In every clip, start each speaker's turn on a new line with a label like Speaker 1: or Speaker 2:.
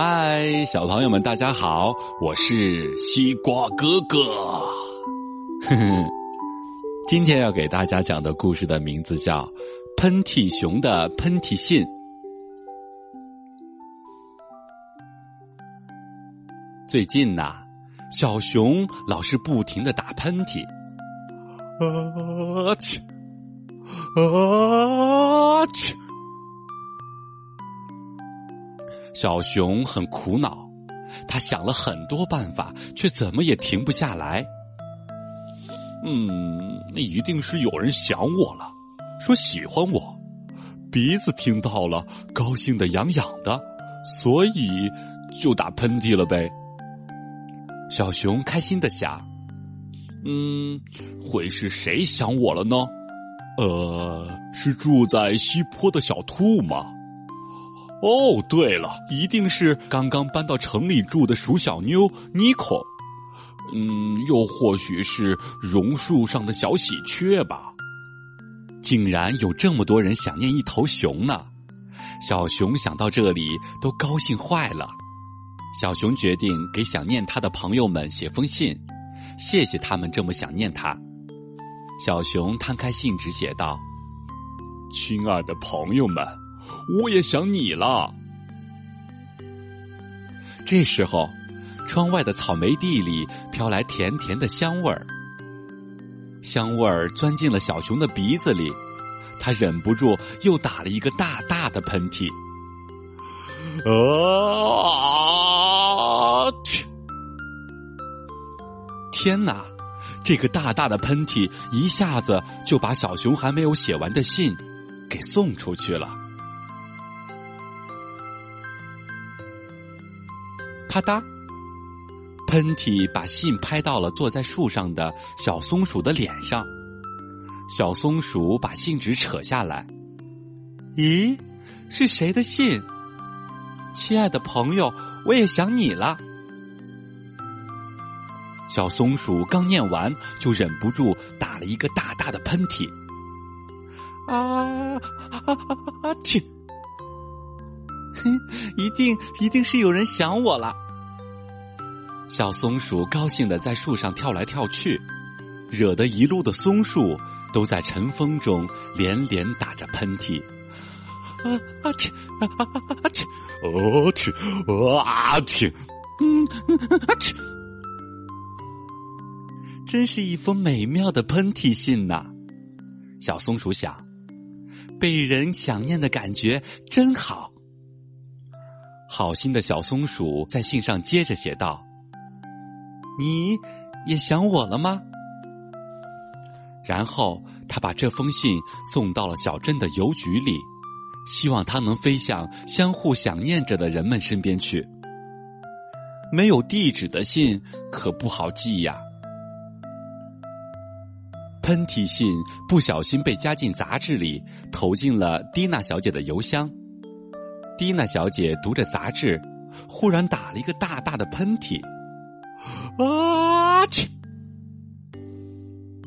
Speaker 1: 嗨，小朋友们，大家好，我是西瓜哥哥。今天要给大家讲的故事的名字叫《喷嚏熊的喷嚏信》。最近呐，小熊老是不停的打喷嚏，啊去，啊去。小熊很苦恼，他想了很多办法，却怎么也停不下来。嗯，那一定是有人想我了，说喜欢我，鼻子听到了，高兴的痒痒的，所以就打喷嚏了呗。小熊开心的想：“嗯，会是谁想我了呢？呃，是住在西坡的小兔吗？”哦，对了，一定是刚刚搬到城里住的鼠小妞妮可。嗯，又或许是榕树上的小喜鹊吧。竟然有这么多人想念一头熊呢！小熊想到这里都高兴坏了。小熊决定给想念他的朋友们写封信，谢谢他们这么想念他。小熊摊开信纸写道：“亲爱的朋友们。”我也想你了。这时候，窗外的草莓地里飘来甜甜的香味儿，香味儿钻进了小熊的鼻子里，他忍不住又打了一个大大的喷嚏。啊！去！天哪！这个大大的喷嚏一下子就把小熊还没有写完的信给送出去了。啪嗒！喷嚏把信拍到了坐在树上的小松鼠的脸上。小松鼠把信纸扯下来。咦，是谁的信？亲爱的朋友，我也想你了。小松鼠刚念完，就忍不住打了一个大大的喷嚏。啊啊啊！去！哼，一定一定是有人想我了。小松鼠高兴的在树上跳来跳去，惹得一路的松树都在晨风中连连打着喷嚏。啊啊嚏！啊啊啊嚏！哦嚏！啊嚏！嗯啊嚏！真是一封美妙的喷嚏信呐！小松鼠想，被人想念的感觉真好。好心的小松鼠在信上接着写道：“你也想我了吗？”然后他把这封信送到了小镇的邮局里，希望它能飞向相互想念着的人们身边去。没有地址的信可不好寄呀。喷嚏信不小心被夹进杂志里，投进了蒂娜小姐的邮箱。蒂娜小姐读着杂志，忽然打了一个大大的喷嚏。啊！去！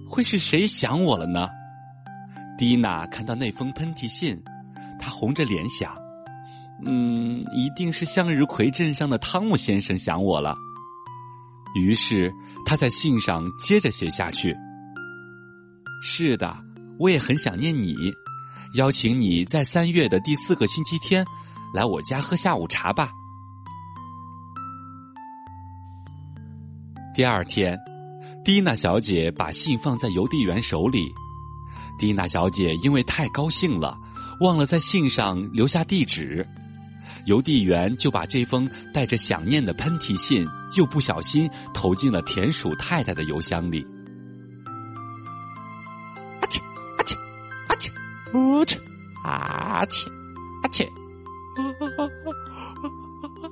Speaker 1: 会是谁想我了呢？蒂娜看到那封喷嚏信，她红着脸想：“嗯，一定是向日葵镇上的汤姆先生想我了。”于是她在信上接着写下去：“是的，我也很想念你，邀请你在三月的第四个星期天。”来我家喝下午茶吧。第二天，蒂娜小姐把信放在邮递员手里。蒂娜小姐因为太高兴了，忘了在信上留下地址。邮递员就把这封带着想念的喷嚏信，又不小心投进了田鼠太太的邮箱里。阿嚏阿嚏阿嚏，我去阿嚏阿嚏。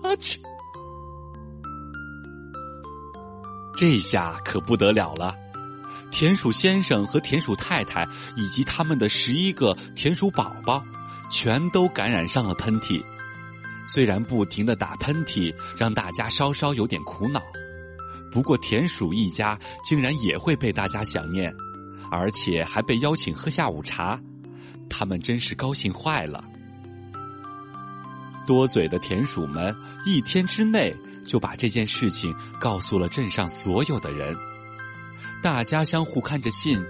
Speaker 1: 啊！去！这下可不得了了，田鼠先生和田鼠太太以及他们的十一个田鼠宝宝，全都感染上了喷嚏。虽然不停的打喷嚏让大家稍稍有点苦恼，不过田鼠一家竟然也会被大家想念，而且还被邀请喝下午茶，他们真是高兴坏了。多嘴的田鼠们一天之内就把这件事情告诉了镇上所有的人，大家相互看着信，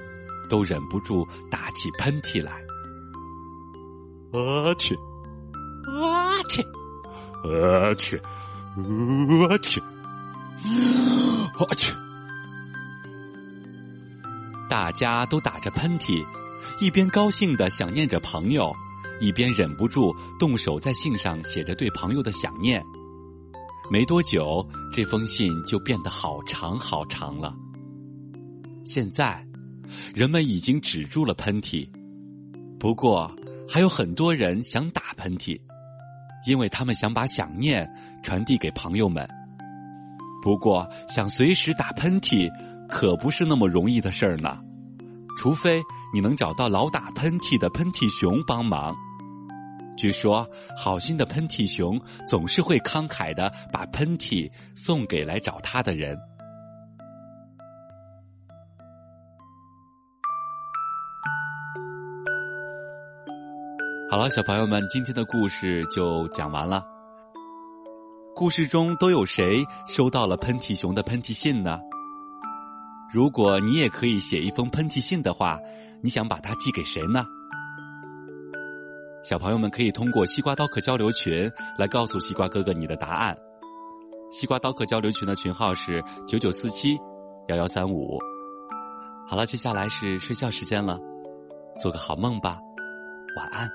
Speaker 1: 都忍不住打起喷嚏来。
Speaker 2: 我去，
Speaker 1: 我去，
Speaker 2: 我去，我去，我去！
Speaker 1: 大家都打着喷嚏，一边高兴的想念着朋友，一边忍不住动手在信上写着对朋友的想念。没多久，这封信就变得好长好长了。现在，人们已经止住了喷嚏，不过。还有很多人想打喷嚏，因为他们想把想念传递给朋友们。不过，想随时打喷嚏可不是那么容易的事儿呢，除非你能找到老打喷嚏的喷嚏熊帮忙。据说，好心的喷嚏熊总是会慷慨的把喷嚏送给来找他的人。好了，小朋友们，今天的故事就讲完了。故事中都有谁收到了喷嚏熊的喷嚏信呢？如果你也可以写一封喷嚏信的话，你想把它寄给谁呢？小朋友们可以通过西瓜刀客交流群来告诉西瓜哥哥你的答案。西瓜刀客交流群的群号是九九四七幺幺三五。好了，接下来是睡觉时间了，做个好梦吧，晚安。